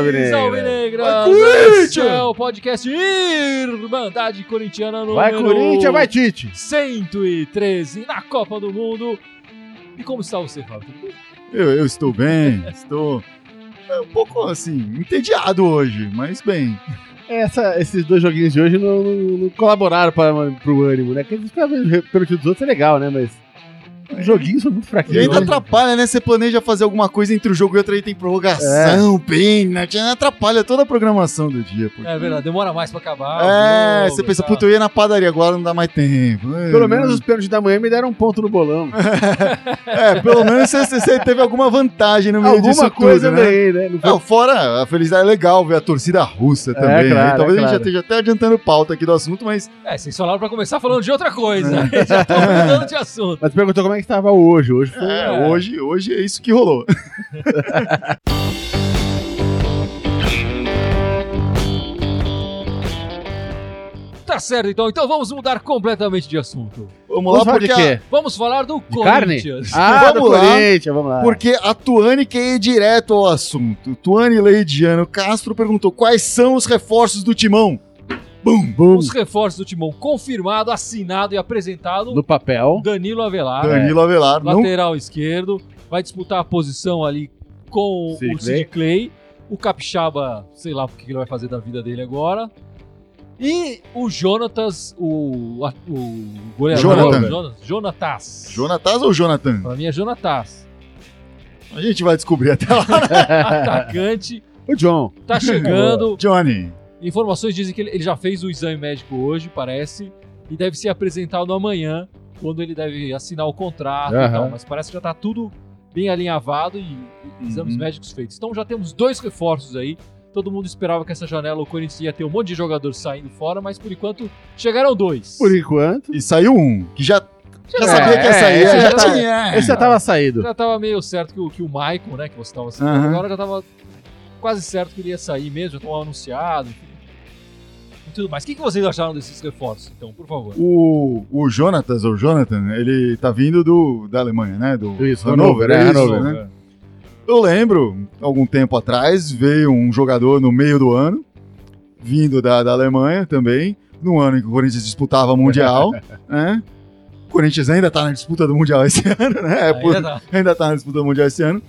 Alvinegra. Alvinegra! Vai, Corinthians! É o podcast Irmandade Corintiana no Vai, Corinthians, vai, Tite. 113 na Copa do Mundo. E como está você, Fábio? Tudo bem? Eu, eu estou bem, estou é, um pouco assim, entediado hoje, mas bem. Essa, esses dois joguinhos de hoje não, não, não colaboraram para, pro ânimo, né? Porque pelo time dos outros é legal, né? Mas os joguinhos são muito E fraquinhos. ainda né? atrapalha, né? Você planeja fazer alguma coisa entre o jogo e outro aí tem prorrogação, pênalti, atrapalha toda a programação do dia. porque- É verdade, demora mais pra acabar. É, jogo você pensa, e puta, eu ia na padaria, agora não dá mais tempo. É, Pelo menos os pênaltis da manhã me deram um ponto no bolão. É, pelo menos você, você teve alguma vantagem no meio Alguma disso coisa tudo, né? ganhei, né? Não foi- Não, fora a felicidade é legal ver a torcida russa também. né? claro, Talvez é a gente já claro. esteja até adiantando pauta aqui do assunto, mas É, vocês falaram pra começar falando de outra coisa. Já tô mudando de assunto. Mas perguntou como é que estava hoje. Hoje foi. é, hoje, hoje é isso que rolou. Tá certo, então. Então vamos mudar completamente de assunto. Vamos Vamos lá, falar porque, a? Vamos falar do De carne? Corinthians. Ah, Vamos do lá. Corinthians, vamos lá. porque a Tuane quer ir direto ao assunto. Tuane Leidiano Castro perguntou quais são os reforços do timão. Bum, bum. Os reforços do Timão confirmado, assinado e apresentado. No papel. Danilo Avelar, Danilo Avelar. Não, lateral esquerdo, vai disputar a posição ali com Sid o Clay. Sid Clay. O Capixaba, sei lá o que ele vai fazer da vida dele agora. E o Jonatas, o, o goleador. Jonathan. Jonas, Jonatas. Jonatas ou Jonathan? Pra mim é Jonatas. A gente vai descobrir até lá. Atacante, O John. tá chegando. Johnny. Informações dizem que ele, ele já fez o exame médico hoje, parece, e deve ser apresentado amanhã, quando ele deve assinar o contrato e Aham. tal. Mas parece que já tá tudo bem alinhavado e, e exames Uhum. médicos feitos. Então já temos dois reforços aí. Todo mundo esperava que essa janela o Corinthians ia ter um monte de jogador saindo fora, mas por enquanto chegaram dois. Por enquanto. E saiu um, que já, já É, sabia que ia é, sair. esse já, já tá- tinha. Esse já tava saído. Já tava meio certo que o, que o Maicon, né, que você tava citando Aham. agora, já tava quase certo que ele ia sair mesmo, já tava anunciado, enfim. E tudo mais. O que, que vocês acharam desses reforços, então, por favor? O, o Jonatas, ou Jonathan, ele tá vindo do, da Alemanha, né? Do Isso, Hannover, é, isso, Hannover. né? Eu lembro, algum tempo atrás, veio um jogador no meio do ano, vindo da, da Alemanha também, no ano em que o Corinthians disputava Mundial, né? O Corinthians ainda tá na disputa do Mundial esse ano, né? É por- Ainda tá. ainda tá na disputa do Mundial esse ano,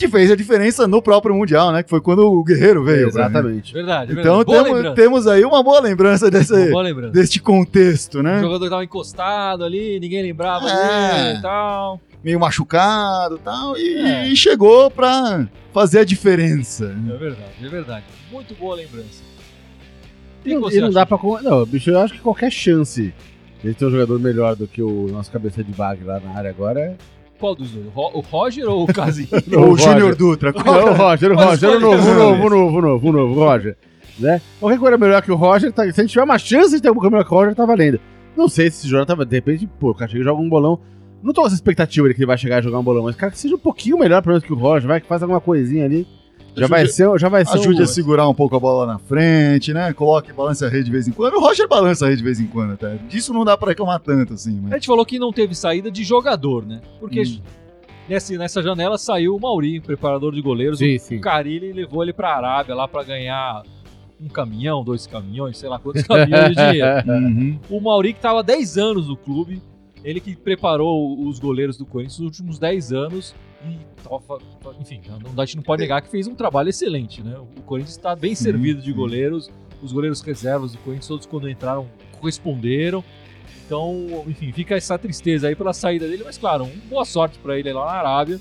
que fez a diferença no próprio Mundial, né? Que foi quando o Guerreiro veio. pra- Exatamente. Verdade, Então verdade. Boa temos, temos aí uma boa lembrança desse, Boa lembrança. deste contexto, O né? jogador tava encostado ali, ninguém lembrava É. dele e tal. Meio machucado e tal, e, É. e chegou pra fazer a diferença. É verdade, é verdade. Muito boa lembrança. O E, você e não dá pra. con- Não, bicho, eu acho que qualquer chance de ter um jogador melhor do que o nosso cabeça de bag lá na área agora é. Qual dos dois? O Ro- O Roger ou o Ou o Júnior. Dutra. Não, o Roger, o Roger, o escolhe novo, o novo, o novo, o novo, o novo, o Roger. Né? Qualquer coisa melhor que o Roger, tá- se a gente tiver uma chance de ter alguma coisa melhor que o Roger, tá valendo. Não sei se esse jogador tava, de repente, pô, o cara chega e joga um bolão. Não tô com essa expectativa de que ele vai chegar a jogar um bolão, mas cara, que seja um pouquinho melhor pelo menos que o Roger, vai, que faz alguma coisinha ali. Já vai ser, já vai ser Ajude um- a segurar um pouco a bola na frente, né? Coloque, balance a rede de vez em quando. O Roger balança a rede de vez em quando até. Disso não dá pra reclamar tanto, assim. A Mas... gente falou que não teve saída de jogador, né? Porque Hum. nessa, nessa janela saiu o Mauri, preparador de goleiros. Sim, o sim. Carilli levou ele pra Arábia lá pra ganhar um caminhão, dois caminhões, sei lá quantos caminhões de dinheiro. Uhum. O Mauri, que tava há 10 anos no clube, ele que preparou os goleiros do Corinthians nos últimos 10 anos e tava, enfim, a gente não pode negar que fez um trabalho excelente, né? O Corinthians está bem Sim, servido de sim. goleiros, os goleiros reservas do Corinthians, todos quando entraram, corresponderam. Então, enfim, fica essa tristeza aí pela saída dele, mas claro, um, boa sorte para ele lá na Arábia.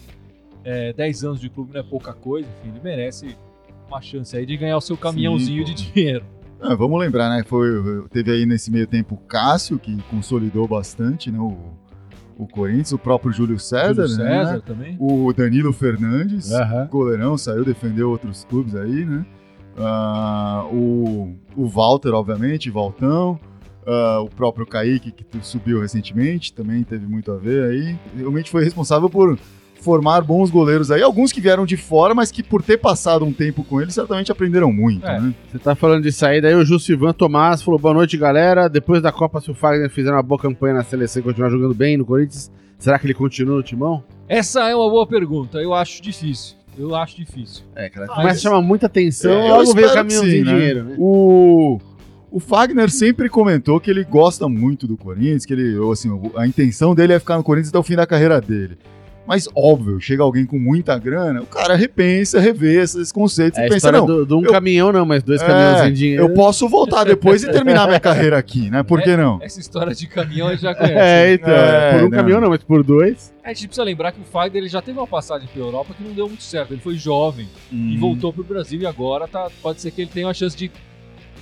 É, 10 anos de clube não é pouca coisa, enfim, ele merece uma chance aí de ganhar o seu caminhãozinho pô. de dinheiro. Ah, vamos lembrar, né? Foi, teve aí nesse meio tempo o Cássio, que consolidou bastante né? o, o Corinthians, o próprio Júlio César, Júlio né? César também. o Danilo Fernandes, Aham. goleirão, saiu, defendeu outros clubes aí, né? Ah, o, o Walter, obviamente, Valtão. Ah, o próprio Kaique, que subiu recentemente, também teve muito a ver aí. Realmente foi responsável por formar bons goleiros aí. Alguns que vieram de fora, mas que por ter passado um tempo com ele, certamente aprenderam muito, É. né? Você tá falando de saída aí, o Justo Ivan Tomás falou boa noite, galera. Depois da Copa, se o Fagner fizer uma boa campanha na seleção e continuar jogando bem no Corinthians, será que ele continua no timão? Essa é uma boa pergunta, eu acho difícil. Eu acho difícil. É, cara, Mas- começa a chamar muita atenção, É, eu logo vem o caminhãozinho que sim, né? dinheiro, né? O, o Fagner sempre comentou que ele gosta muito do Corinthians, que ele, assim, a intenção dele é ficar no Corinthians até o fim da carreira dele. Mas, óbvio, chega alguém com muita grana, o cara repensa, revê esses conceitos É e pensa, não, do- de um eu- caminhão não, mas dois É, caminhões de dinheiro. eu posso voltar depois e terminar minha carreira aqui, né? Por que não? Essa história de caminhão a gente já conhece. É, então, É, por um não. caminhão não, mas por dois. A gente precisa lembrar que o Fagner ele já teve uma passagem pela Europa que não deu muito certo. Ele foi jovem e Hum. voltou pro Brasil e agora tá, pode ser que ele tenha uma chance de,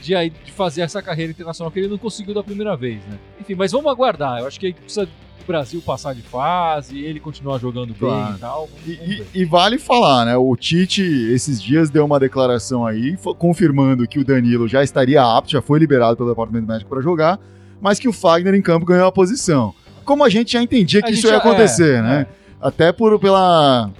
de, aí- de fazer essa carreira internacional que ele não conseguiu da primeira vez, né? Enfim, mas vamos aguardar. Eu acho que precisa Brasil passar de fase, ele continuar jogando Claro. bem e tal. E, e- e vale falar, né? O Tite, esses dias, deu uma declaração aí, confirmando que o Danilo já estaria apto, já foi liberado pelo departamento médico para jogar, mas que o Fagner em campo ganhou a posição. Como a gente já entendia que A isso ia já- acontecer, é, né? Até por, pela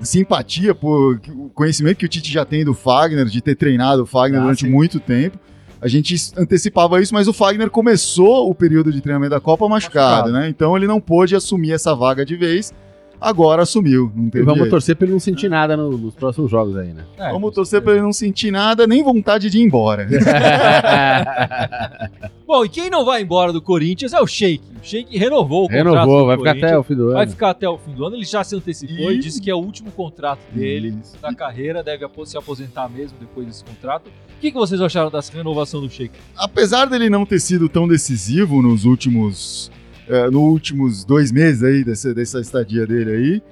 simpatia, por o conhecimento que o Tite já tem do Fagner, de ter treinado o Fagner Ah, durante sim. muito tempo. A gente antecipava isso, mas o Fagner começou o período de treinamento da Copa machucado, Machucado. né? Então ele não pôde assumir essa vaga de vez. Agora assumiu, não E teve vamos jeito. torcer pra ele não sentir nada no- nos próximos jogos aí, né? É, Vamos torcer pra certeza. ele não sentir nada, nem vontade de ir embora. Bom, e quem não vai embora do Corinthians é o Sheik. O Sheik renovou o contrato Renovou, vai ficar até o fim do ano. Vai ficar até o fim do ano. Ele já se antecipou e, E- disse que é o último contrato dele Isso. da carreira, deve se aposentar mesmo depois desse contrato. O que, que vocês acharam dessa renovação do Sheik? Apesar dele não ter sido tão decisivo nos últimos, eh, nos últimos dois meses aí dessa, dessa estadia dele aí,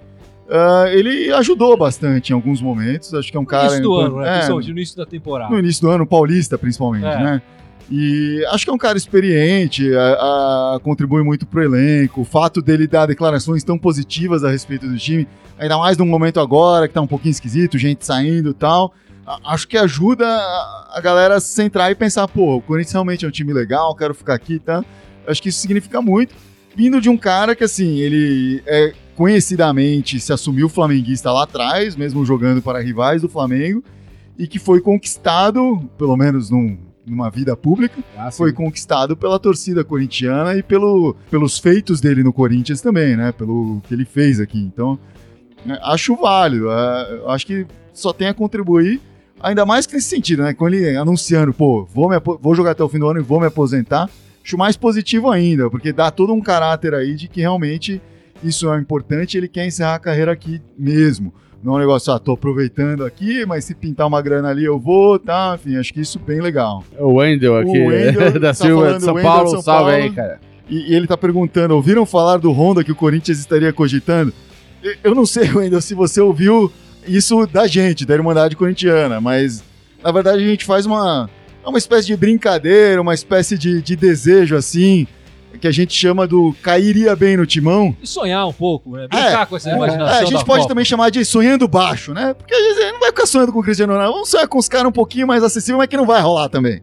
ah, ele ajudou bastante em alguns momentos. Acho que é um No cara início do ano, né? é, no início da temporada. no início do ano paulista, principalmente, É. né? E acho que é um cara experiente, a- a- contribui muito pro elenco. O fato dele dar declarações tão positivas a respeito do time, ainda mais num momento agora que tá um pouquinho esquisito, gente saindo e tal. a- Acho que ajuda a a galera a se centrar e pensar, pô, o Corinthians realmente é um time legal, quero ficar aqui, tá? Acho que isso significa muito. Vindo de um cara que, assim, ele é conhecidamente se assumiu flamenguista lá atrás, mesmo jogando para rivais do Flamengo, e que foi conquistado, pelo menos num- numa vida pública, Ah, foi conquistado pela torcida corintiana e pelo, pelos feitos dele no Corinthians também, né? Pelo que ele fez aqui. Então, né, acho válido. é, acho que só tem a contribuir, ainda mais que nesse sentido, né? Com ele anunciando, pô, vou, me vou jogar até o fim do ano e vou me aposentar. Acho mais positivo ainda, porque dá todo um caráter aí de que realmente isso é importante ele quer encerrar a carreira aqui mesmo. Não é um negócio, ah, tô aproveitando aqui, mas se pintar uma grana ali eu vou, tá? Enfim, acho que isso bem legal. É O Wendel aqui, O Wendel da tá Silva de São Wendel Paulo. São salve Paulo. aí, cara. E, e ele tá perguntando: ouviram falar do Honda que o Corinthians estaria cogitando? Eu não sei, Wendel, se você ouviu isso da gente, da Irmandade Corintiana, mas na verdade a gente faz uma, é uma espécie de brincadeira, uma espécie de, de desejo assim, que a gente chama do cairia bem no timão. E sonhar um pouco, né? Brincar com essa imaginação. É, a gente da pode Copa. também chamar de sonhando baixo, né? Porque a gente não vai ficar sonhando com o Cristiano Ronaldo. Vamos sonhar com os caras um pouquinho mais acessível, mas que não vai rolar também.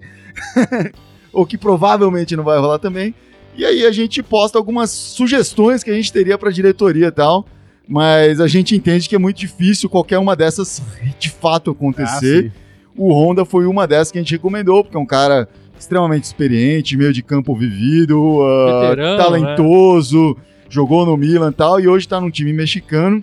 Ou que provavelmente não vai rolar também. E aí a gente posta algumas sugestões que a gente teria pra diretoria e tal. Mas a gente entende que é muito difícil qualquer uma dessas de fato acontecer. Ah. O Honda foi uma dessas que a gente recomendou, porque é um cara extremamente experiente, meio de campo vivido, ah, Veterano, talentoso, jogou no Milan e tal, e hoje tá num time mexicano.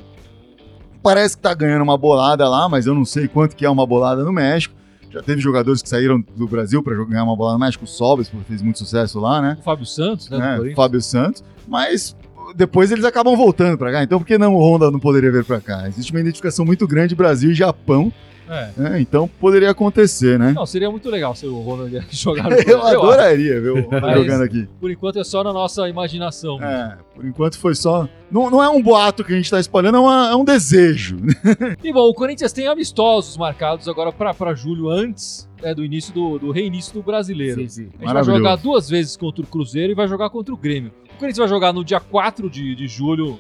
Parece que tá ganhando uma bolada lá, mas eu não sei quanto que é uma bolada no México. Já teve jogadores que saíram do Brasil para ganhar uma bolada no México, o Sobes, porque fez muito sucesso lá, né? O Fábio Santos, né? né? Corinthians. Fábio Santos, mas depois eles acabam voltando para cá. Então por que não o Honda não poderia vir para cá? Existe uma identificação muito grande Brasil e Japão, É. né? então poderia acontecer, né? Não, seria muito legal se o Ronald jogar no Eu adoraria ver o Mas- jogando aqui. Por enquanto é só na nossa imaginação. É, por enquanto foi só. Não, não é um boato que a gente tá espalhando, é, uma- é um desejo. E bom, o Corinthians tem amistosos marcados agora para julho, antes né, do início do, do reinício do brasileiro. Sim, sim. A gente vai jogar duas vezes contra o Cruzeiro e vai jogar contra o Grêmio. O Corinthians vai jogar no dia 4 de, de julho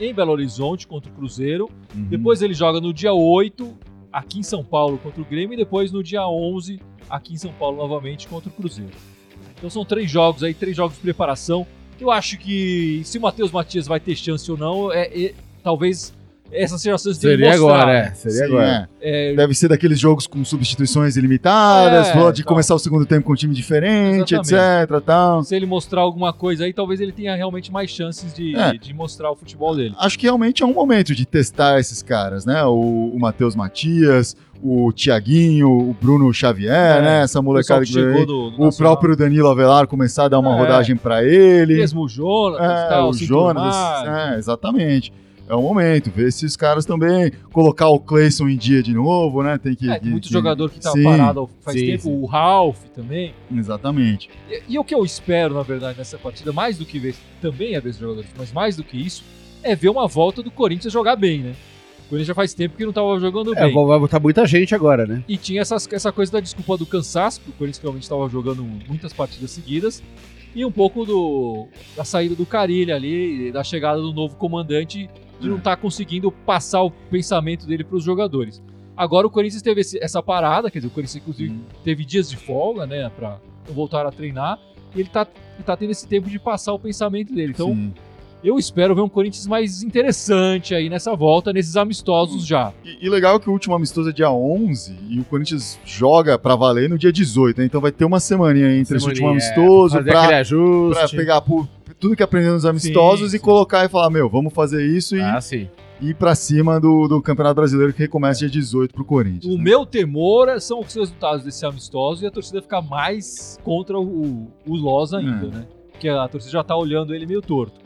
em Belo Horizonte contra o Cruzeiro. Uhum. Depois ele joga no dia 8 aqui em São Paulo contra o Grêmio e depois no dia 11 aqui em São Paulo novamente contra o Cruzeiro. Então são três jogos aí, três jogos de preparação. Eu acho que se o Matheus Matias vai ter chance ou não, é, é- talvez essa seja a chance dele Seria mostrar. agora, é. Seria Sim, agora. é. É, Deve ser daqueles jogos com substituições ilimitadas, É, pode tal. começar o segundo tempo com um time diferente, Exatamente. etc. Tal. se ele mostrar alguma coisa aí, talvez ele tenha realmente mais chances de, É. de mostrar o futebol dele. Acho que realmente é um momento de testar esses caras, né? O, o Matheus Matias, o Tiaguinho, o Bruno Xavier, É, né? Essa molecada que veio chegou aí. do, do O próprio Danilo Avelar começar a dar uma É. rodagem pra ele. Mesmo o Jonas, É, tal, o Jonas. É, exatamente. É o momento, ver esses caras também. Colocar o Cleison em dia de novo, né? Tem que. É, tem muito que- jogador que tá Sim, parado faz sim, tempo, sim. o Ralph também. Exatamente. E, e o que eu espero, na verdade, nessa partida, mais do que ver, também é ver os jogadores, mas mais do que isso, é ver uma volta do Corinthians jogar bem, né? O Corinthians já faz tempo que não tava jogando É, bem. vai botar muita gente agora, né? E tinha essas- essa coisa da desculpa do cansaço, que o Corinthians realmente estava jogando muitas partidas seguidas, e um pouco do, da saída do Carilli ali, da chegada do novo comandante, não estar conseguindo passar o pensamento dele para os jogadores. Agora o Corinthians teve esse- essa parada, quer dizer, o Corinthians inclusive teve dias de folga, né, para voltar a treinar, e ele tá, ele tá tendo esse tempo de passar o pensamento dele. Então Sim. eu espero ver um Corinthians mais interessante aí nessa volta, nesses amistosos já. E, e legal que o último amistoso é dia 11 e o Corinthians joga pra valer no dia 18, né? Então vai ter uma semaninha entre esse último Semaninha, é, amistoso pra pegar por- tudo que aprendeu nos amistosos Sim, e sim. colocar e falar, meu, vamos fazer isso e Ah, sim. ir pra cima do, do Campeonato Brasileiro que recomeça dia 18 pro Corinthians. O né? meu temor é- são os resultados desse amistoso e a torcida ficar mais contra o, o Loz ainda, É. né? Porque a torcida já tá olhando ele meio torto.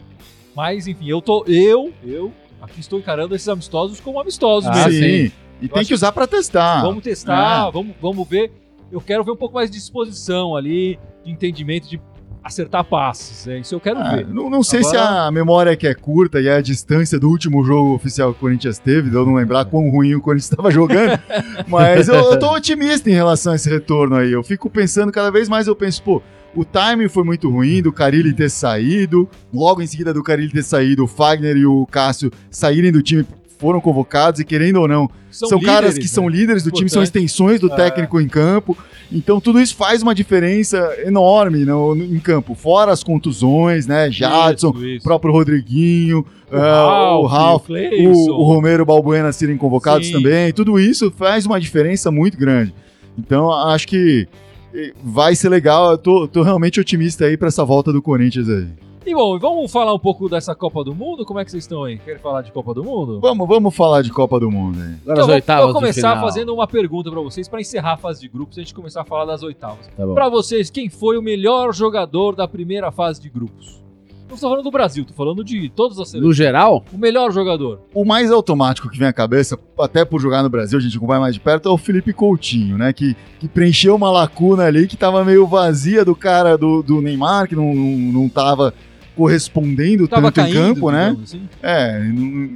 Mas, enfim, eu tô. Eu, eu, aqui estou encarando esses amistosos como amistosos Ah, mesmo. sim. E tem acho que usar pra testar. Vamos testar, É. vamos, vamos ver. Eu quero ver um pouco mais de disposição ali, de entendimento, de acertar passes. É isso eu quero Ah, ver. não, não sei se Agora- a memória que é curta e a distância do último jogo oficial que o Corinthians teve, de eu não lembrar quão ruim o Corinthians estava jogando, mas eu, eu tô otimista em relação a esse retorno aí. Eu fico pensando, cada vez mais eu penso, pô, o timing foi muito ruim do Carilli ter saído, logo em seguida do Carilli ter saído, o Fagner e o Cássio saírem do time foram convocados e querendo ou não, são, caras líderes, que são né? líderes do time, são Importante. extensões do É. técnico em campo. Então tudo isso faz uma diferença enorme no, no- em campo. Fora as contusões, né? Jadson, Isso, isso. o próprio Rodriguinho, O ah, o Ralf, o o, o Romero Balbuena serem convocados Sim. também. Tudo isso faz uma diferença muito grande. Então acho que eh, vai ser legal. Eu tô, tô realmente otimista aí pra essa volta do Corinthians aí. E bom, vamos falar um pouco dessa Copa do Mundo? Como é que vocês estão aí? Querem falar de Copa do Mundo? Vamos, vamos falar de Copa do Mundo aí. Agora Então, as oitavas vou começar final. fazendo uma pergunta pra vocês pra encerrar a fase de grupos e a gente começar a falar das oitavas. Tá bom. Pra vocês, quem foi o melhor jogador da primeira fase de grupos? Não tô falando do Brasil, tô falando de todas as seleções. No geral, O melhor jogador. O mais automático que vem à cabeça, até por jogar no Brasil, a gente acompanha mais de perto, é o Felipe Coutinho, né? Que, que preencheu uma lacuna ali que tava meio vazia do cara do, do Neymar, que não, não, não tava correspondendo Tava tanto em caindo, campo, né? assim. É,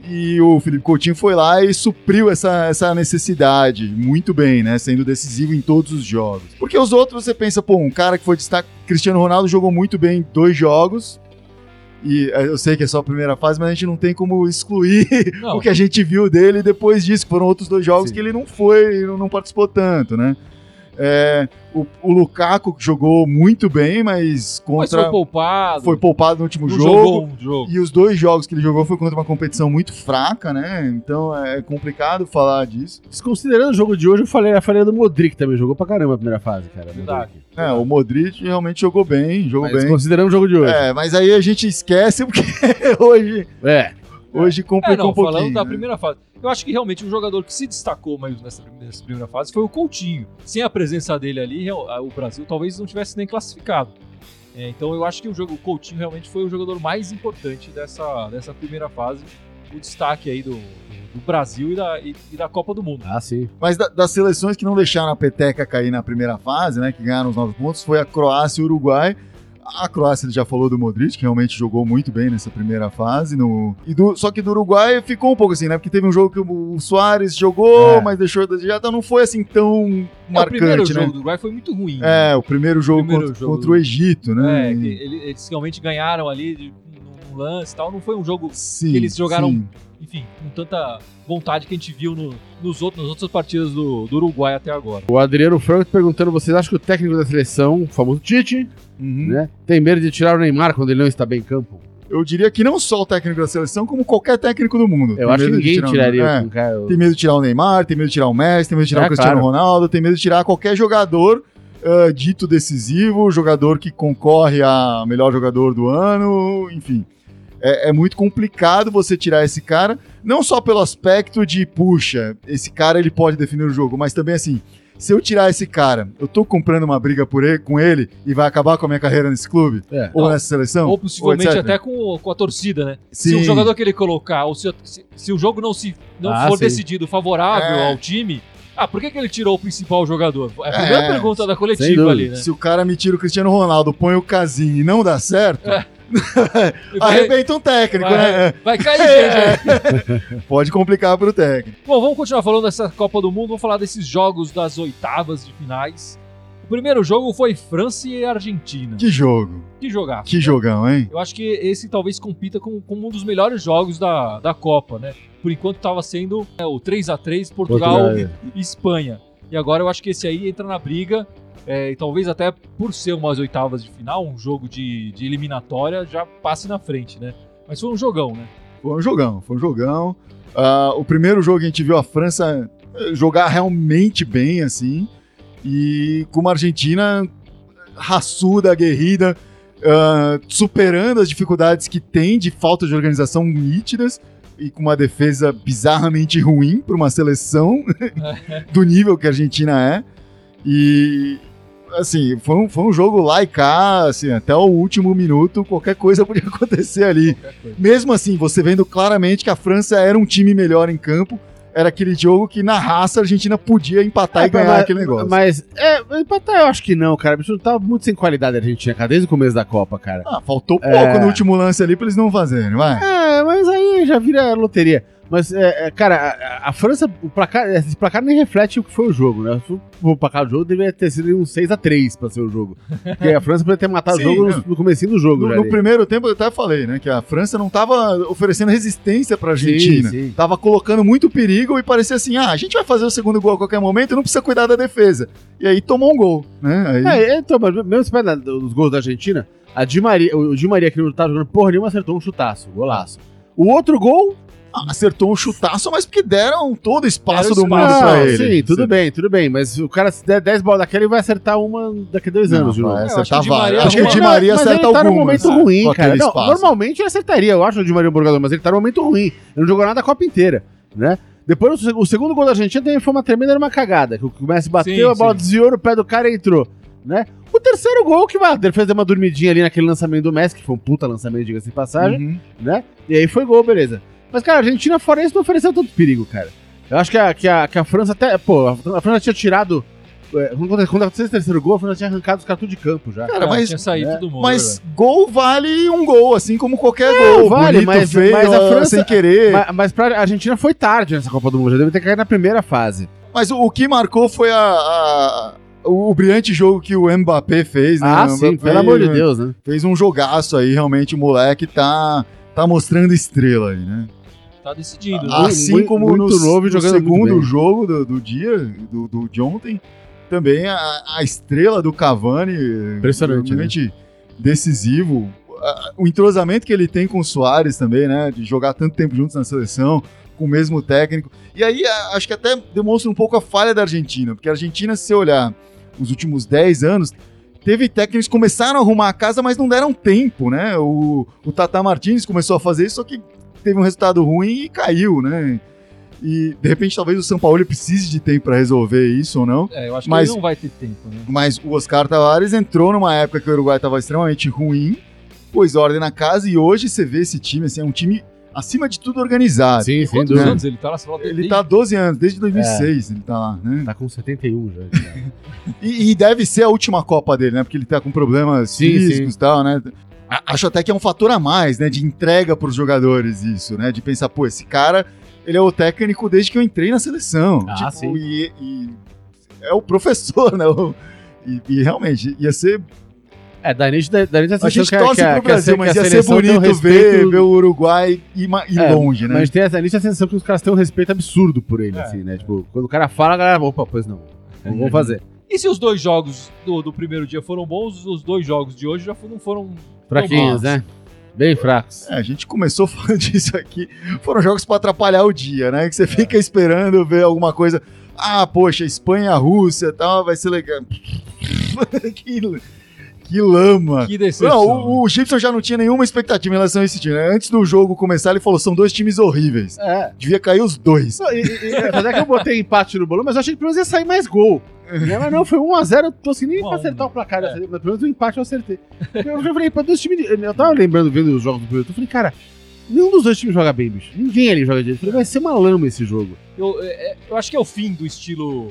e o Felipe Coutinho foi lá e supriu essa, essa necessidade muito bem, né? Sendo decisivo em todos os jogos. Porque os outros você pensa, pô, um cara que foi destaque. Cristiano Ronaldo jogou muito bem em dois jogos. E é, eu sei que é só a primeira fase, mas a gente não tem como excluir Não, o que a gente viu dele depois disso, foram outros dois jogos Sim. que ele não foi, não não participou tanto, né? É, o, o Lukaku jogou muito bem, mas mas contra foi poupado. foi poupado no último não jogo. jogou um jogo. E os dois jogos que ele jogou foi contra uma competição muito fraca, né? Então é complicado falar disso. desconsiderando o jogo de hoje, eu falei a falha do Modric também. Jogou pra caramba a primeira fase, cara. Verdade. É, o Modric realmente jogou bem, jogou Mas bem. desconsiderando o jogo de hoje. É, mas aí a gente esquece porque hoje, É. hoje É, complicou não, um pouquinho. falando da né? primeira fase. Eu acho que realmente um jogador que se destacou mais nessa, nessa primeira fase foi o Coutinho. Sem a presença dele ali, o Brasil talvez não tivesse nem classificado. É, então eu acho que o, jogo, o Coutinho realmente foi o jogador mais importante dessa, dessa primeira fase. O destaque aí do, do- do Brasil e da, e, e da Copa do Mundo. Ah, sim. Mas da- das seleções que não deixaram a peteca cair na primeira fase, né? Que ganharam os nove pontos, foi a Croácia e o Uruguai. A Croácia ele já falou do Modric, que realmente jogou muito bem nessa primeira fase. No... E do... Só que do Uruguai ficou um pouco assim, né? Porque teve um jogo que o Soares jogou, É. mas deixou de já então não foi assim tão É, o primeiro marcante, jogo né? do Uruguai foi muito ruim. né? É, o primeiro jogo, Primeiro contra, jogo contra o Egito, né? É, E- eles realmente ganharam ali de, num lance e tal. Não foi um jogo Sim, que eles jogaram sim. enfim, com tanta vontade que a gente viu no- nos outros, nas outras partidas do, do Uruguai até agora. O Adriano Franco perguntando: vocês acham que o técnico da seleção, o famoso Tite, Uhum. né, tem medo de tirar o Neymar quando ele não está bem em campo? eu diria que não só o técnico da seleção, como qualquer técnico do mundo. Eu Tem acho que ninguém tirar tiraria é. o cara. Tem medo de tirar o Neymar, tem medo de tirar o Messi, tem medo de tirar É, o Cristiano claro. Ronaldo, tem medo de tirar qualquer jogador ah, dito decisivo, jogador que concorre a melhor jogador do ano, enfim. É, é muito complicado você tirar esse cara, não só pelo aspecto de, puxa, esse cara ele pode definir o jogo, mas também assim, se eu tirar esse cara, eu tô comprando uma briga por ele, com ele e vai acabar com a minha carreira nesse clube? É. Ou Não, nessa seleção? Ou possivelmente etc. até com, com a torcida, né? Se Sim. o jogador que ele colocar, ou se, se, se o jogo não, se, não Ah, for sim. decidido favorável É. ao time, ah, por que, que ele tirou o principal jogador? É a primeira É, pergunta da coletiva ali, né? Se o cara me tira o Cristiano Ronaldo, põe o Casim e não dá certo, É. Arrebenta um técnico, vai, né? vai cair, gente. Pode complicar pro técnico. Bom, vamos continuar falando dessa Copa do Mundo. Vamos falar desses jogos das oitavas de finais. O primeiro jogo foi França e Argentina. Que jogo. Que jogar? Que jogão, hein? Eu acho que esse talvez compita com, com um dos melhores jogos da, da Copa, né? Por enquanto estava sendo é, o 3 a 3 Portugal, Portugal, é. e Espanha. E agora eu acho que esse aí entra na briga. É, e talvez até por ser umas oitavas de final, um jogo de, de eliminatória, já passe na frente, né? Mas foi um jogão, né? Foi um jogão, foi um jogão. Ah, o primeiro jogo que a gente viu a França eh, jogar realmente bem, assim. E com uma Argentina raçuda, aguerrida, ah, superando as dificuldades que tem de falta de organização nítidas e com uma defesa bizarramente ruim para uma seleção do nível que a Argentina é. E assim, foi um, foi um jogo lá e cá, assim, até o último minuto, qualquer coisa podia acontecer ali. Mesmo assim, você vendo claramente que a França era um time melhor em campo, era aquele jogo que na raça a Argentina podia empatar É, e ganhar mas- aquele negócio. Mas, é, empatar eu acho que não, cara. O bicho tava muito sem qualidade a Argentina, cara, desde o começo da Copa, cara. Ah, faltou É. pouco no último lance ali pra eles não fazerem, vai. É, mas aí já vira loteria. Mas, é, é, cara, a, a França, o placar, esse placar nem reflete o que foi o jogo, né? O placar do jogo deveria ter sido um 6x3 pra ser o jogo. Porque a França poderia ter matado Sim, o jogo no, no comecinho do jogo. No, no primeiro tempo eu até falei, né, que a França não tava oferecendo resistência pra Argentina. Sim, sim. Tava colocando muito perigo e parecia assim, ah, a gente vai fazer o segundo gol a qualquer momento, não precisa cuidar da defesa. E aí tomou um gol, né? Aí, É, então, mas mesmo se dos gols da Argentina, a Di Maria, o Di Maria que não tava jogando porra nenhuma acertou um chutaço, golaço. O outro gol. Acertou um chutaço, mas porque deram todo o espaço do mundo pra ele. sim, tudo bem, tudo bem. Mas o cara, se der 10 bolas daquela, ele vai acertar uma daqui a dois Não, anos novo. vai É, acertar que o Di Maria várias. Acho que o Di Maria acerta ele tá num algumas. momento ruim, cara. Não, normalmente ele acertaria, eu acho, o Di Maria um mas ele tá num momento ruim. Ele não jogou nada a Copa inteira, né? Depois, o seg- o segundo gol da Argentina também foi uma tremenda uma cagada. O Messi bateu, Sim, a bola sim. desviou no pé do cara e entrou, né? O terceiro gol que vai, a defesa deu uma dormidinha ali naquele lançamento do Messi, que foi um puta lançamento, diga-se de passagem, Uhum. né? E aí foi gol, beleza. Mas, cara, a Argentina fora isso não ofereceu tanto perigo, cara. Eu acho que a, que a, que a França até, pô, a França tinha tirado... é, Quando quando aconteceu esse terceiro gol, a França tinha arrancado os caras tudo de campo já. Cara, É, mas, tinha saído é, todo mundo. mas gol vale um gol, assim como qualquer gol. vale, bonito, mas- feio, mas a França- sem querer. Mas, Mas, mas pra Argentina foi tarde nessa Copa do Mundo, já deve ter caído na primeira fase. o, o que marcou foi a, a- o, o brilhante jogo que o Mbappé fez, né? Ah, O sim, Mbappé pelo amor de Deus, né? Fez um jogaço aí, realmente o moleque tá, tá mostrando estrela aí, né? Tá decidindo. Ah, né? assim muito- como muito no, novo no segundo jogo do, do dia, do, do- de ontem, também a, a estrela do Cavani, Impressionante, né? decisivo. O entrosamento que ele tem com o Soares também, né? De jogar tanto tempo juntos na seleção, com o mesmo técnico. E aí acho que até demonstra um pouco a falha da Argentina, porque a Argentina, se você olhar os últimos 10 anos, teve técnicos que começaram a arrumar a casa, mas não deram tempo, né? O, o Tata Martins começou a fazer isso, só que teve um resultado ruim e caiu, né? E de repente talvez o São Paulo precise de tempo para resolver isso ou não. É, eu acho Mas- que ele não vai ter tempo, né? Mas o Oscar Tavares entrou numa época que o Uruguai estava extremamente ruim, pôs ordem na casa e hoje você vê esse time, assim, é um time acima de tudo organizado. Sim, sem Quantos dúvida. anos ele tá lá? Você fala, Ele desde- tá há 12 anos, desde 2006 ele tá lá, né? Tá com 71 já. E, e deve ser a última Copa dele, né? Porque ele tá com problemas Sim, físicos e tal, né? Acho até que é um fator a mais, né? De entrega pros jogadores isso, né? De pensar, pô, esse cara, ele é o técnico desde que eu entrei na seleção. Ah, sim. E, e é o professor, né? O- E, e realmente, ia ser É, da gente da, da gente A gente torce pro que a, Brasil, mas ia ser bonito ver, respeito- ver o Uruguai ir, ir É, longe, né? Mas tem essa, a gente tem a sensação que os caras têm um respeito absurdo por ele, É, assim, né? Tipo, quando o cara fala, a galera, opa, pois não. Vamos vamos fazer. E se os dois jogos do, do primeiro dia foram bons, os dois jogos de hoje já não foram. Fraquinhos, bons. né? Bem fracos. É, a gente começou falando disso aqui. Foram jogos pra atrapalhar o dia, né? Que você fica esperando ver alguma coisa. Ah, poxa, Espanha, Rússia e tal, vai ser legal. que, que lama. Que decepção. Não, o, o Gibson já não tinha nenhuma expectativa em relação a esse time. né? Antes do jogo começar, ele falou: são dois times horríveis. É. Devia cair os dois. Não, e, e, apesar que eu botei empate no bolão, mas eu achei que pelo menos ia sair mais gol. Mas não, foi 1x0, eu tô assim nem um, acertar o placar, é. mas pelo menos o empate eu acertei. Eu já falei, pra dois times. Eu tava lembrando, vendo os jogos do primeiro, eu falei, cara, nenhum dos dois times joga bem, bicho. Ninguém ali joga direito. Eu falei, vai ser uma lama esse jogo. Eu, é, é, eu acho que é o fim do estilo.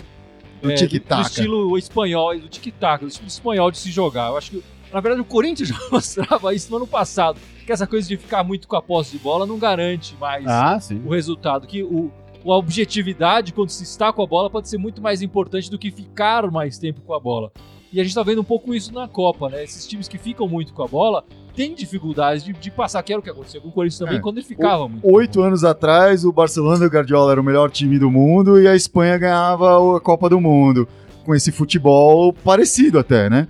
Do é, tic-tac. Do estilo espanhol e do tic-tac, do estilo espanhol de se jogar. Eu acho que, na verdade, o Corinthians já mostrava isso no ano passado. Que essa coisa de ficar muito com a posse de bola não garante mais Ah, o resultado. Que o, a objetividade, quando se está com a bola, pode ser muito mais importante do que ficar mais tempo com a bola. E a gente tá vendo um pouco isso na Copa, né? Esses times que ficam muito com a bola têm dificuldades de, de passar, que era o que aconteceu com o Corinthians também, É. quando ele ficava muito. com a Oito anos atrás, o Barcelona do Guardiola era o melhor time do mundo e a Espanha ganhava a Copa do Mundo. Com esse futebol parecido até, né?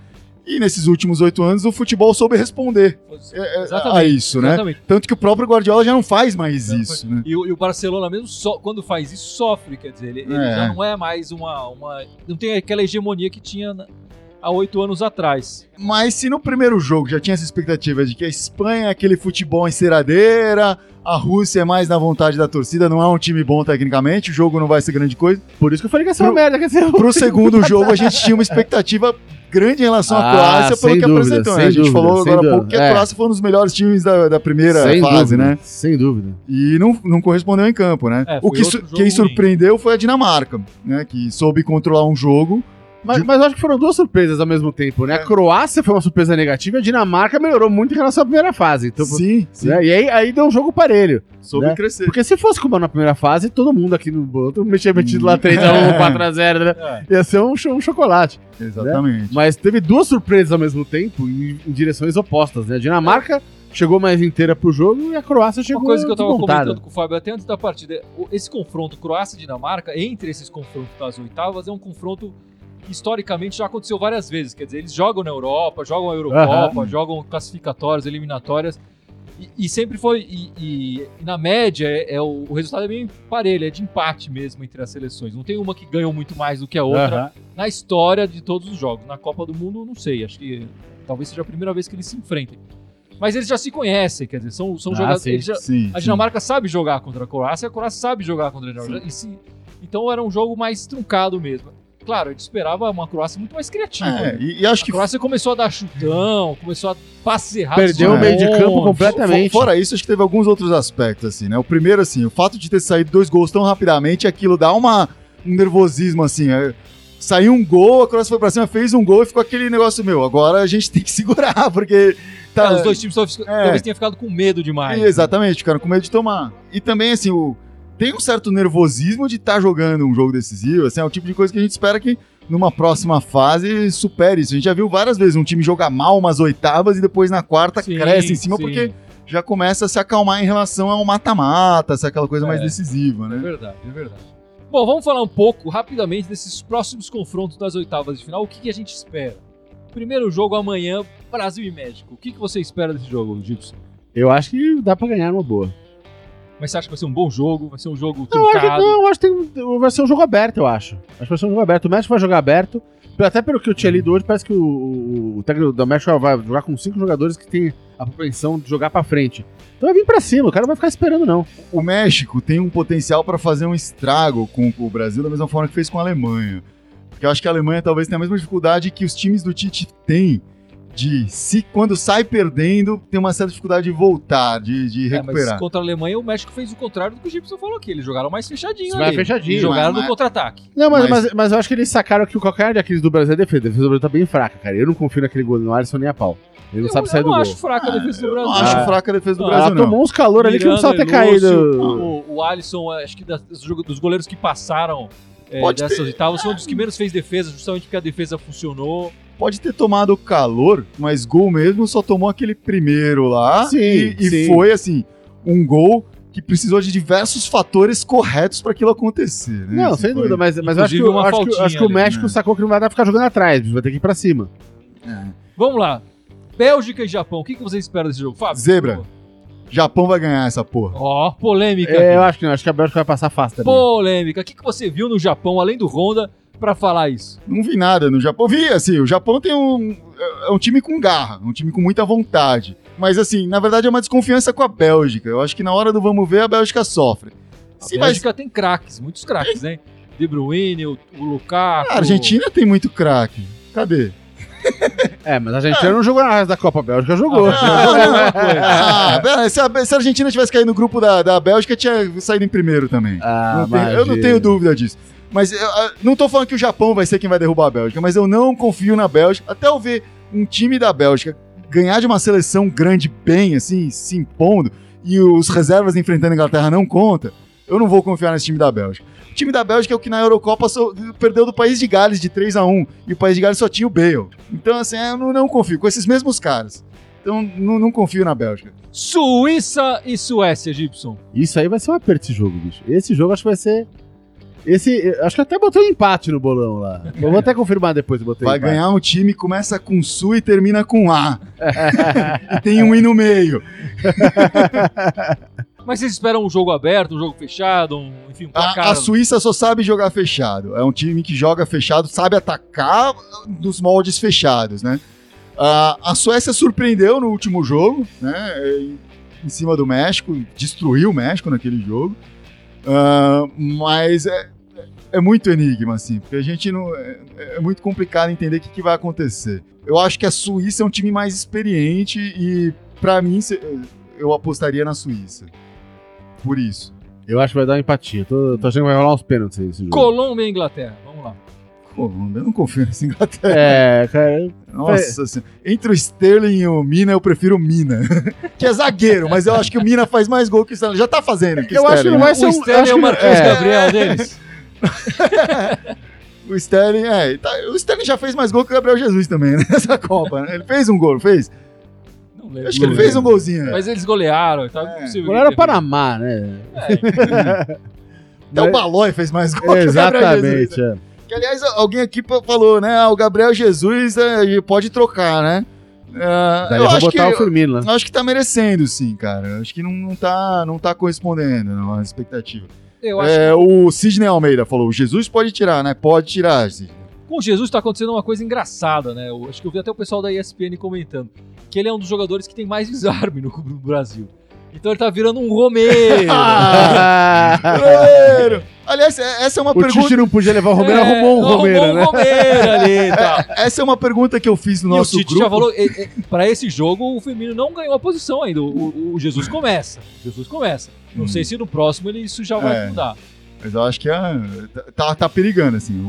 E nesses últimos oito anos, o futebol soube responder é, é, Exatamente, a isso, né? Exatamente. Tanto que o próprio Guardiola já não faz mais Não, isso, né? E o, e o Barcelona mesmo, só, quando faz isso, sofre, quer dizer, ele, ele É. já não é mais uma, uma. Não tem aquela hegemonia que tinha na- há oito anos atrás. Mas se no primeiro jogo já tinha essa expectativa de que a Espanha é aquele futebol enceradeira, a Rússia é mais na vontade da torcida, não é um time bom tecnicamente, o jogo não vai ser grande coisa. Por isso que eu falei que ia ser uma Pro- merda, que ia ser Pro segundo jogo, a gente tinha uma expectativa grande em relação à Ah, Croácia pelo sem que dúvida, apresentou. né? A gente dúvida, falou agora há pouco que a É. Croácia foi um dos melhores times da, da primeira Sem fase, dúvida, né? Sem dúvida. E não, não correspondeu em campo, né? É, o que su- quem surpreendeu foi a Dinamarca, né? Que soube controlar um jogo. Mas, mas eu acho que foram duas surpresas ao mesmo tempo, né? É. A Croácia foi uma surpresa negativa e a Dinamarca melhorou muito em relação à primeira fase. Então, sim, sim. né? E aí, aí deu um jogo parelho. Soube né? crescer. Porque se fosse como na primeira fase, todo mundo aqui no outro tinha metido lá 3x1, 4x0, né? É. Ia ser um, um chocolate. Exatamente. Mas teve duas surpresas ao mesmo tempo em, em direções opostas, né? A Dinamarca chegou mais inteira pro jogo e a Croácia chegou Uma coisa que eu tava desmontada. comentando com o Fábio até antes da partida, esse confronto Croácia e Dinamarca, entre esses confrontos das oitavas, é um confronto historicamente já aconteceu várias vezes. Quer dizer, eles jogam na Europa, jogam a Eurocopa, Aham. jogam classificatórias, eliminatórias. E, e sempre foi. E, e- e na média, é, é o, o resultado é bem parelho, é de empate mesmo entre as seleções. Não tem uma que ganhou muito mais do que a outra Aham. na história de todos os jogos. Na Copa do Mundo, não sei. Acho que talvez seja a primeira vez que eles se enfrentem. Mas eles já se conhecem, quer dizer, são, são Ah, jogadores. sim. já- Sim, a sim. Dinamarca sabe jogar contra a Croácia, a Croácia sabe jogar contra a Dinamarca. Se- então era um jogo mais truncado mesmo. Claro, a gente esperava uma Croácia muito mais criativa. É, né? e, e acho A que Croácia começou a dar chutão, começou a passes errados. Perdeu o meio de campo completamente. Fo- Fora isso, acho que teve alguns outros aspectos, assim, né? O primeiro, assim, o fato de ter saído dois gols tão rapidamente, aquilo dá uma, um nervosismo, assim. é, Saiu um gol, a Croácia foi pra cima, fez um gol e ficou aquele negócio meu. Agora a gente tem que segurar, porque. É, os dois times talvez, É. talvez tenham ficado com medo demais. né? Exatamente, ficaram com medo de tomar. E também, assim, o, tem um certo nervosismo de estar jogando um jogo decisivo, assim, é o tipo de coisa que a gente espera que numa próxima fase supere isso. A gente já viu várias vezes um time jogar mal umas oitavas e depois na quarta Sim, cresce em cima sim. porque já começa a se acalmar em relação ao mata-mata, se é aquela coisa mais É. decisiva, É né? verdade, é verdade. Bom, vamos falar um pouco rapidamente desses próximos confrontos das oitavas de final. O que, que a gente espera? Primeiro jogo amanhã, Brasil e México. O que, que você espera desse jogo, Gibson? Eu acho que dá pra ganhar uma boa. Mas você acha que vai ser um bom jogo? Vai ser um jogo Não, eu acho que, truncado? não, eu acho que tem- vai ser um jogo aberto, eu acho. Acho que vai ser um jogo aberto. O México vai jogar aberto. Até pelo que eu tinha lido hoje, parece que o, o, técnico do México vai jogar com cinco jogadores que tem a propensão de jogar pra frente. Então vai vir pra cima, o cara não vai ficar esperando, não. O México tem um potencial para fazer um estrago com o Brasil da mesma forma que fez com a Alemanha. Porque eu acho que a Alemanha talvez tenha a mesma dificuldade que os times do Tite têm de se quando sai perdendo, tem uma certa dificuldade de voltar, de, de É, mas recuperar. contra a Alemanha, o México fez o contrário do que o Gibson falou aqui. Eles jogaram mais fechadinho Mais ali. fechadinho, jogaram mas- no contra-ataque. Não, mas, mas... Mas- Mas, eu acho que eles sacaram que o calcanhar daqueles do Brasil é defesa. A defesa do Brasil tá bem fraca, cara. Eu não confio naquele gol no Alisson nem a pau. Ele não eu sabe sair eu do não gol. acho fraca a defesa do Eu Brasil. não acho Ah. fraca a defesa do Ah, Brasil, Ela não. tomou uns calor ali que não precisava ter caído. O, o Alisson, acho que das- dos, goleiros que passaram é, dessas oitavas, foi um dos que menos fez defesa, justamente porque a defesa funcionou. Pode ter tomado calor, mas gol mesmo só tomou aquele primeiro lá. Sim, e, e sim. foi, assim, um gol que precisou de diversos fatores corretos para aquilo acontecer. Né? Não, Assim, sem foi- dúvida, mas, mas eu acho que, acho que, acho que o México né? sacou que não vai dar pra ficar jogando atrás, vai ter que ir pra cima. É. Vamos lá. Bélgica e Japão, o que, que você espera desse jogo? Fábio? Zebra. Japão vai ganhar essa porra. Ó, polêmica. É, eu acho que não, acho que a Bélgica vai passar fácil também. Polêmica. O que, que você viu no Japão, além do Honda, pra falar isso? Não vi nada no Japão. Vi, assim, o Japão tem um. É um time com garra, um time com muita vontade. Mas, assim, na verdade é uma desconfiança com a Bélgica. Eu acho que na hora do vamos ver, a Bélgica sofre. A Se vai- Bélgica tem craques, muitos craques, né? De Bruyne, o, o Lukaku. A Argentina tem muito craque. Cadê? É, mas a Argentina não jogou na resto da Copa, a Bélgica jogou. Ah, Ah, pera, se, a, se a Argentina tivesse caído no grupo da, da Bélgica, tinha saído em primeiro também. Ah, Não tenho- eu não tenho dúvida disso. Mas eu, ah, não tô falando que o Japão vai ser quem vai derrubar a Bélgica, mas eu não confio na Bélgica. Até eu ver um time da Bélgica ganhar de uma seleção grande bem, assim, se impondo, e os reservas enfrentando a Inglaterra não conta, eu não vou confiar nesse time da Bélgica. O time da Bélgica é o que na Eurocopa só- perdeu do País de Gales de 3 a 1 e o País de Gales só tinha o Bale. Então, assim, eu não, não confio com esses mesmos caras. Então, não, não confio na Bélgica. Suíça e Suécia, Gibson. Isso aí vai ser um aperto esse jogo, bicho. Esse jogo acho que vai ser. Esse. Acho que até botou um empate no bolão lá. Eu vou até confirmar depois botei Vai empate. ganhar um time que começa com Su e termina com A. e tem um I no meio. Mas vocês esperam um jogo aberto, um jogo fechado, um, enfim, um placar... A, a Suíça só sabe jogar fechado. É um time que joga fechado, sabe atacar nos moldes fechados, né? A, a Suécia surpreendeu no último jogo, né? Em, cima do México, destruiu o México naquele jogo. Ah, mas é, é muito enigma, assim, porque a gente não. É, é muito complicado entender o que, que vai acontecer. Eu acho que a Suíça é um time mais experiente e, pra mim, se- eu apostaria na Suíça. Por isso. Eu acho que vai dar empatinho. Tô, tô achando que vai rolar uns pênaltis aí esse jogo. Colômbia e Inglaterra, vamos lá. Colômbia, eu não confio nessa Inglaterra. É, cara. Nossa senhora. Entre o Sterling e o Mina, eu prefiro o Mina. que é zagueiro, mas eu acho que o Mina faz mais gol que o Sterling. Já tá fazendo. que o Eu acho que não Sterling, vai ser o Sterling acho é o que- Marquinhos é. Gabriel deles. O Sterling, é. tá- o Sterling já fez mais gol que o Gabriel Jesus também, né? nessa Copa, né? Ele fez um gol, não fez? Não lembro. Acho que ele fez um golzinho. né? Mas eles golearam, tá É. era o Panamá, né? Até o Balói fez mais gol que o Gabriel Jesus. Exatamente. é. Que, aliás, alguém aqui falou, né? ah, O Gabriel Jesus é, pode trocar, né? Daí eu acho que, botar o Firmino eu acho que tá merecendo, sim, cara. Eu Acho que não, não, tá, não tá correspondendo não, à expectativa. Eu acho É, o Sidney Almeida falou: Jesus pode tirar, né? Pode tirar, Sidney. que com o Jesus tá acontecendo uma coisa engraçada, né? Eu acho que eu vi até o pessoal da ESPN comentando que ele é um dos jogadores que tem mais desarme no no Brasil. Então ele tá virando um Romero. Romero! Aliás, é- essa é uma o pergunta. Tite não podia levar o Romero, É, arrumou um Romero, arrumou né? Romero ali tal. Essa é uma pergunta que eu fiz no E o nosso Tite grupo. já falou, pra esse jogo o Firmino não ganhou a posição ainda. O, o- o Jesus começa. O Jesus começa. Não Hum. sei se no próximo ele, isso já vai É. mudar. Mas eu acho que é, tá, tá perigando, assim. O,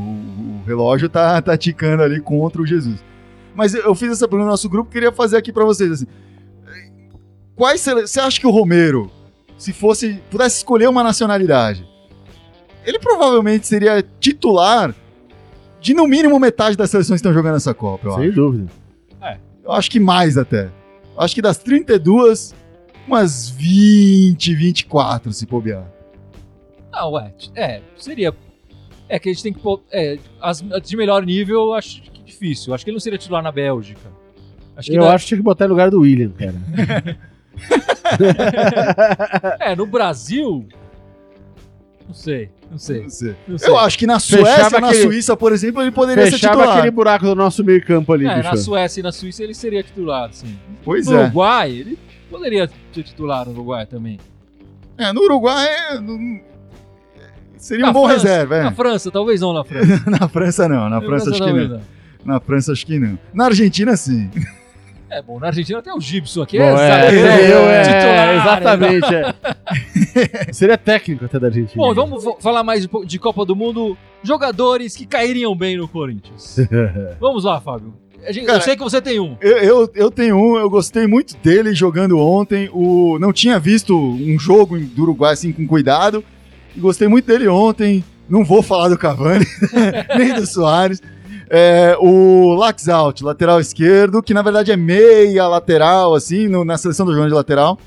o relógio tá, tá ticando ali contra o Jesus. Mas eu fiz essa pergunta no nosso grupo queria fazer aqui pra vocês, assim. Quais você acha que o Romero, se fosse pudesse escolher uma nacionalidade, ele provavelmente seria titular de no mínimo metade das seleções que estão jogando essa Copa, eu Sem acho. dúvida. Eu acho que mais até. Eu acho que das 32, umas 20, 24 se bobear. Ah, ué. É, seria. É que a gente tem que. É, as de melhor nível eu acho que difícil. Acho que ele não seria titular na Bélgica. Acho que Eu na- acho que tinha que botar em lugar do William, cara. É, no Brasil. Não sei, não sei. Não sei. Não sei. Eu acho que na Fechava Suécia, na aquele- Suíça, por exemplo, ele poderia ser Fechava titular. aquele buraco do nosso meio campo ali, É, na bicho. Suécia e na Suíça ele seria titular, sim. Pois no é. Uruguai, ele poderia ser titular no Uruguai também. É, no Uruguai é- não- seria um Na bom França- reserva, Na é. França, talvez não na França. Na França não, na França acho que talvez não. Na França acho que não. Na Argentina sim. É bom, na Argentina tem o Gibson aqui. Bom, é, zagueiro, eu, é, titular, exatamente. é. Seria técnico até da Argentina. Bom, vamos falar mais de, Copa do Mundo. Jogadores que cairiam bem no Corinthians. Vamos lá, Fábio. A gente- Cara, eu sei que você tem um. Eu, eu, eu tenho um, eu gostei muito dele jogando ontem. O, não tinha visto um jogo do Uruguai assim com cuidado. E gostei muito dele ontem. Não vou falar do Cavani, nem do Soares. É, o Laxalt, lateral esquerdo, que na verdade é meia lateral, assim, no- na seleção do jogo de lateral.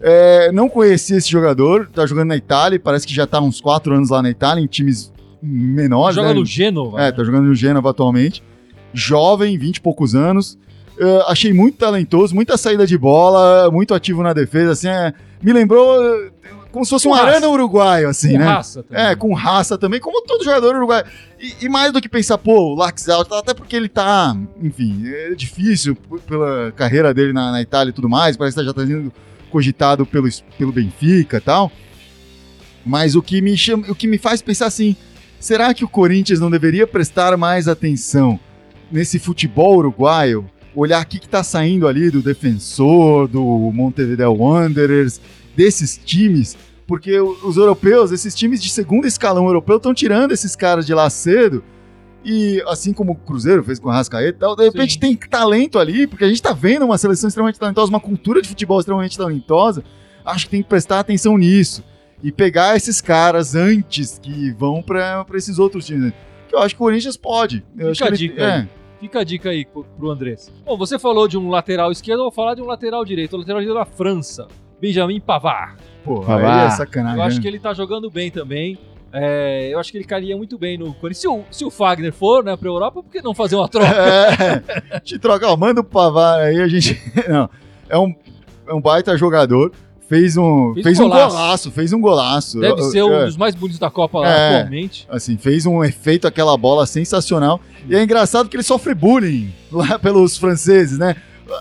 É, não conhecia esse jogador, tá jogando na Itália, parece que já tá uns 4 anos lá na Itália, em times menores. Joga né? no Gênova. É, tá jogando no Gênova atualmente. Jovem, 20 e poucos anos. Uh, achei muito talentoso, muita saída de bola, muito ativo na defesa, assim, é, me lembrou como se fosse Com um raça. arana uruguaio, assim, Com né? raça também. É, com raça também, como todo jogador uruguaio. E, e mais do que pensar, pô, o Laxalt, até porque ele tá, enfim, é difícil pela carreira dele na, na Itália e tudo mais, parece que já tá sendo cogitado pelo, pelo Benfica e tal. Mas o que me chama, o que me faz pensar assim, será que o Corinthians não deveria prestar mais atenção nesse futebol uruguaio? Olhar o que, que tá saindo ali do Defensor, do Montevideo Wanderers, desses times, porque os europeus, esses times de segundo escalão europeu, estão tirando esses caras de lá cedo. E assim como o Cruzeiro fez com o Rascaeta e tal, de repente Sim. tem talento ali, porque a gente tá vendo uma seleção extremamente talentosa, uma cultura de futebol extremamente talentosa. Acho que tem que prestar atenção nisso. E pegar esses caras antes que vão pra esses outros times. Que eu acho que o Corinthians pode. Eu Fica a ele- dica é. Fica a dica aí pro Andrés. Bom, você falou de um lateral esquerdo, eu vou falar de um lateral direito. O lateral direito da França, Benjamin Pavard. Pô, aí vá. é sacanagem. Eu acho né? que ele tá jogando bem também. É, eu acho que ele caria muito bem no Corinthians. Se o, se o Fagner for né, pra Europa, por que não fazer uma troca? É, te troca, ó, manda o Pavar aí, a gente. Não, é um, é um baita jogador. Fez um, Fez fez, um um golaço. golaço, fez um golaço. Deve ser um É, dos mais bonitos da Copa lá É. atualmente. Assim, fez um efeito aquela bola sensacional. E é engraçado que ele sofre bullying lá pelos franceses, né?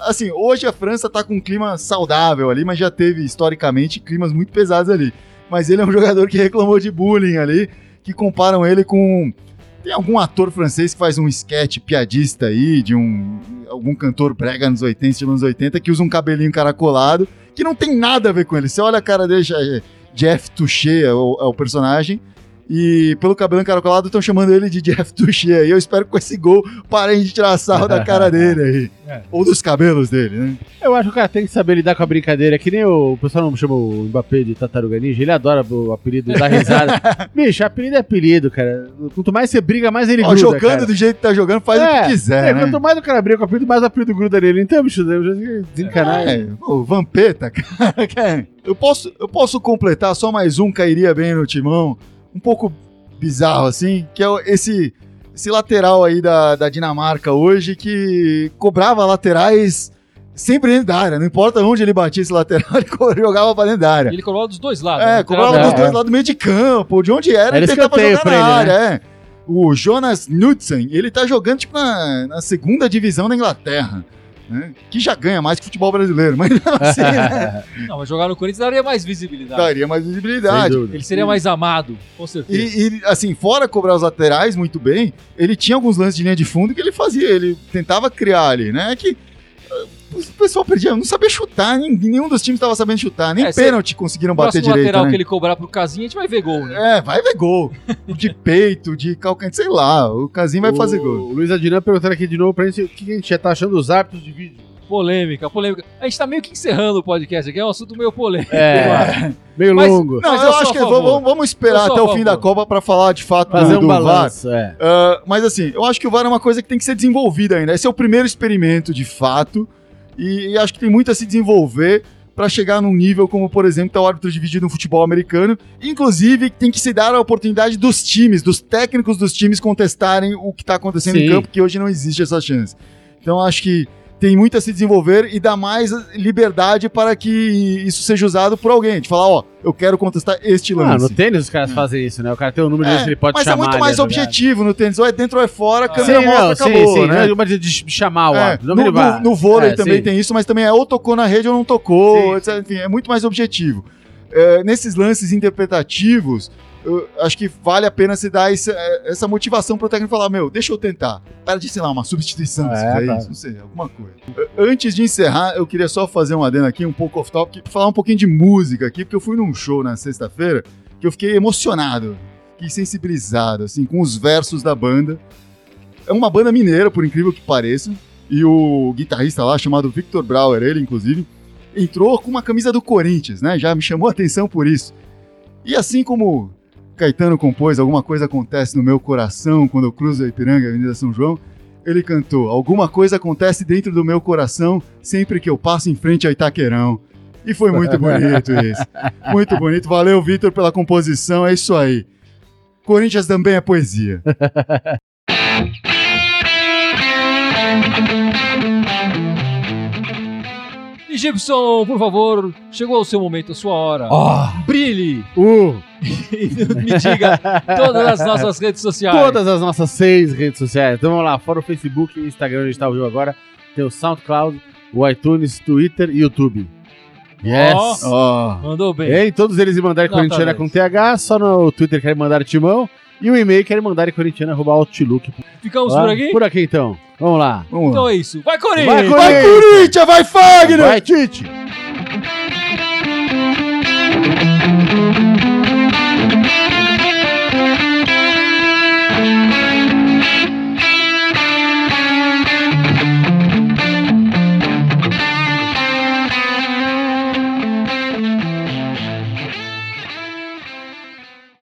Assim, hoje a França tá com um clima saudável ali, mas já teve historicamente climas muito pesados ali. Mas ele é um jogador que reclamou de bullying ali, que comparam ele com tem algum ator francês que faz um sketch piadista aí, de um algum cantor brega nos 80, estilo anos 80, que usa um cabelinho encaracolado, que não tem nada a ver com ele. Você olha a cara dele, é Jeff Touché é o, é o personagem, e pelo cabelo encaracolado estão chamando ele de Jeff Touché. aí. eu espero que com esse gol parem de tirar sarro da cara dele aí. É. Ou dos cabelos dele, né? Eu acho que o cara tem que saber lidar com a brincadeira, que nem o, o pessoal não chama o Mbappé de Tartaruga Ninja, ele adora o apelido da risada. Bicho, apelido é apelido, cara. Quanto mais você briga, mais ele Ó, gruda, jogando cara. do jeito que tá jogando, faz o É, que quiser, é, né? Quanto mais o cara briga com o apelido, mais o apelido gruda nele. Então, bicho, eu já desencanar. É, o Vampeta, cara. cara. Eu posso, eu posso completar só mais um cairia bem no timão, um pouco bizarro assim, que é esse, esse lateral aí da, da Dinamarca hoje que cobrava laterais sempre dentro da área, não importa onde ele batia esse lateral, ele jogava pra dentro da área. Ele cobrava dos dois lados. É, né? cobrava É, dos dois lados do meio de campo, de onde era, Era ele tentava jogar pra na ele, né? área, é. O Jonas Knudsen, ele tá jogando tipo na, na segunda divisão da Inglaterra, né? Que já ganha mais que o futebol brasileiro, mas assim, né? Não, mas jogar no Corinthians daria mais visibilidade. daria mais visibilidade. Ele seria mais amado, com certeza. E, e, assim, fora cobrar os laterais muito bem, ele tinha alguns lances de linha de fundo que ele fazia, ele tentava criar ali, né? Que o pessoal perdia, não sabia chutar, nem- nenhum dos times estava sabendo chutar, nem É, pênalti conseguiram o bater direito, lateral né? que ele cobrar pro Casinha, a gente vai ver gol, né? É, vai ver gol. De peito, de calcanhar, sei lá. O Casim vai O- fazer gol. O Luiz Adriano perguntando aqui de novo pra gente o que a gente já tá achando dos árbitros de vídeo. Polêmica, polêmica. A gente tá meio que encerrando o podcast aqui, é um assunto meio polêmico. É, meio Mas- longo. Não, Mas eu eu acho que vamos, vamos esperar até o fim da Copa pra falar de fato Fazer do, um do VAR. balanço, é. Ah, mas assim, eu acho que o VAR é uma coisa que tem que ser desenvolvida ainda. Esse é o primeiro experimento de fato. E, e acho que tem muito a se desenvolver para chegar num nível como, por exemplo, tá o árbitro de vídeo no futebol americano. Inclusive, tem que se dar a oportunidade dos times, dos técnicos dos times contestarem o que tá acontecendo em Sim. campo, que hoje não existe essa chance. Então acho que tem muito a se desenvolver e dar mais liberdade para que isso seja usado por alguém. De falar, ó, eu quero contestar este Ah, lance. no tênis os caras fazem isso, né? O cara tem um número de vezes que ele pode mas chamar. é muito mais objetivo no tênis. Ou é dentro ou é fora, a Ah, câmera Sim, mostra, não, acabou, sim, sim. né? Não é uma de de chamar o É, árbitro. no, no- no vôlei É, também sim. tem isso, mas também é ou tocou na rede ou não tocou, Sim. etc. enfim, é muito mais objetivo. É, nesses lances interpretativos, eu acho que vale a pena se dar essa, essa motivação pro técnico falar, meu, deixa eu tentar. Para de, sei lá, uma substituição, É, se tá. isso, não sei, alguma coisa. Antes de encerrar, eu queria só fazer um adendo aqui, um pouco off-topic, falar um pouquinho de música aqui, porque eu fui num show na sexta-feira que eu fiquei emocionado, fiquei sensibilizado, assim, com os versos da banda. É uma banda mineira, por incrível que pareça, e o guitarrista lá, chamado Victor Brauer, ele inclusive, entrou com uma camisa do Corinthians, né? Já me chamou a atenção por isso. E assim como Caetano compôs Alguma Coisa Acontece no Meu Coração quando eu cruzo a Ipiranga a Avenida São João, ele cantou Alguma Coisa Acontece Dentro do Meu Coração sempre que eu passo em frente ao Itaquerão. E foi muito bonito isso. Muito bonito. Valeu, Vitor, pela composição. É isso aí. Corinthians também é poesia. Gibson, por favor, chegou o seu momento, a sua hora. Ó, Brilhe uh, me diga todas as nossas redes sociais. todas as nossas seis redes sociais. Então vamos lá, fora o Facebook e Instagram, onde a gente tá ao vivo agora, tem o SoundCloud, o iTunes, Twitter e YouTube. Yes! Ó. Ó, Mandou bem. E aí, todos eles mandarem Nota corintiana 10. com TH, só no Twitter querem mandar timão. E o e-mail querem mandar corintiana, arroba outlook. Ficamos Lá, por aqui? Por aqui então. Vamos lá. Vamos então lá. é isso. Vai, Corinthians! Vai, Corinthians! Vai, Corinthians! Vai, Fagner! Vai, Tite!